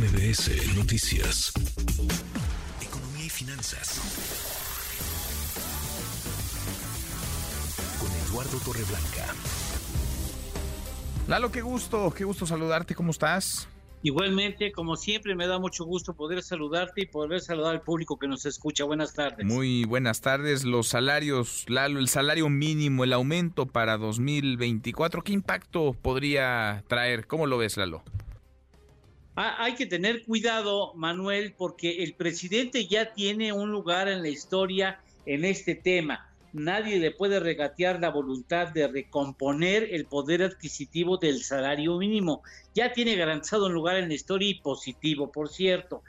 MBS Noticias. Economía y finanzas. Con Eduardo Torreblanca. Lalo, qué gusto, qué gusto saludarte, ¿cómo estás? Igualmente, como siempre, me da mucho gusto poder saludarte y poder saludar al público que nos escucha. Buenas tardes. Muy buenas tardes. Los salarios, Lalo, el salario mínimo, el aumento para 2024, ¿qué impacto podría traer? ¿Cómo lo ves, Lalo? Ah, hay que tener cuidado, Manuel, porque el presidente ya tiene un lugar en la historia en este tema. Nadie le puede regatear la voluntad de recomponer el poder adquisitivo del salario mínimo. Ya tiene garantizado un lugar en la historia y positivo, por cierto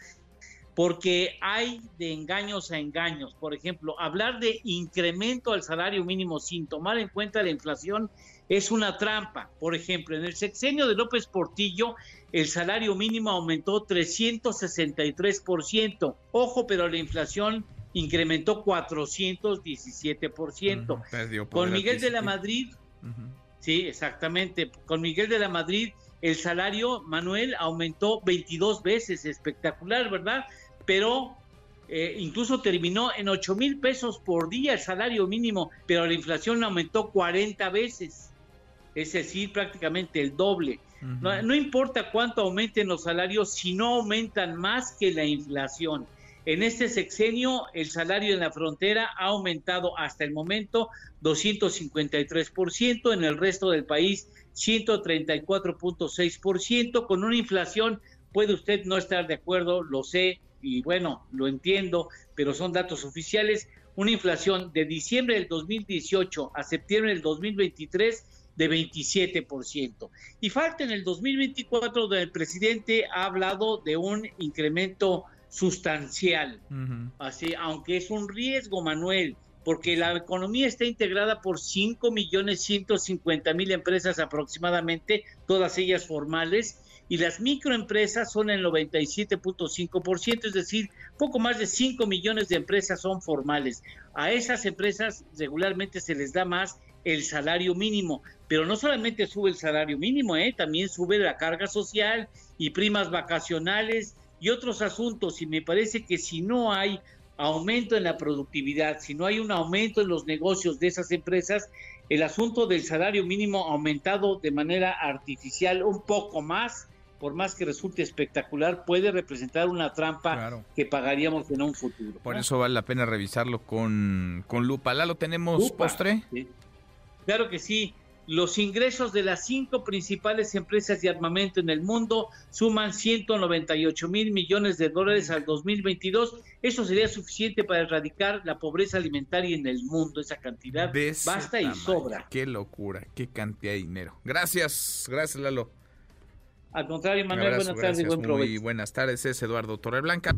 porque hay de engaños a engaños. Por ejemplo, hablar de incremento al salario mínimo sin tomar en cuenta la inflación es una trampa. Por ejemplo, en el sexenio de López Portillo, el salario mínimo aumentó 363%. Ojo, pero la inflación incrementó 417%. Con Miguel de la Madrid, sí, exactamente, con Miguel de la Madrid el salario, Manuel, aumentó 22 veces, espectacular, ¿verdad? Pero eh, incluso terminó en 8 mil pesos por día el salario mínimo, pero la inflación aumentó 40 veces, es decir, prácticamente el doble. no, no importa cuánto aumenten los salarios si no aumentan más que la inflación. En este sexenio, el salario en la frontera ha aumentado hasta el momento 253%, en el resto del país 134.6%, con una inflación, puede usted no estar de acuerdo, lo sé, y bueno, lo entiendo, pero son datos oficiales, una inflación de diciembre del 2018 a septiembre del 2023 de 27%. Y falta en el 2024 donde el presidente ha hablado de un incremento sustancial. Así, aunque es un riesgo, Manuel, porque la economía está integrada por 5 millones 150 mil empresas aproximadamente, todas ellas formales, y las microempresas son el 97.5%, es decir, poco más de 5 millones de empresas son formales. A esas empresas regularmente se les da más el salario mínimo, pero no solamente sube el salario mínimo, ¿eh? también sube la carga social y primas vacacionales y otros asuntos. Y me parece que si no hay aumento en la productividad, si no hay un aumento en los negocios de esas empresas, el asunto del salario mínimo aumentado de manera artificial un poco más, por más que resulte espectacular, puede representar una trampa que pagaríamos en un futuro. Por eso vale la pena revisarlo con, con lupa. ¿La lo tenemos postre? Claro que sí. Los ingresos de las cinco principales empresas de armamento en el mundo suman 198 mil millones de dólares al 2022. Eso sería suficiente para erradicar la pobreza alimentaria en el mundo. Esa cantidad basta y sobra. Qué locura, qué cantidad de dinero. Gracias, gracias Lalo. Al contrario, Manuel, buenas tardes y buen provecho. Muy buenas tardes, es Eduardo Torreblanca.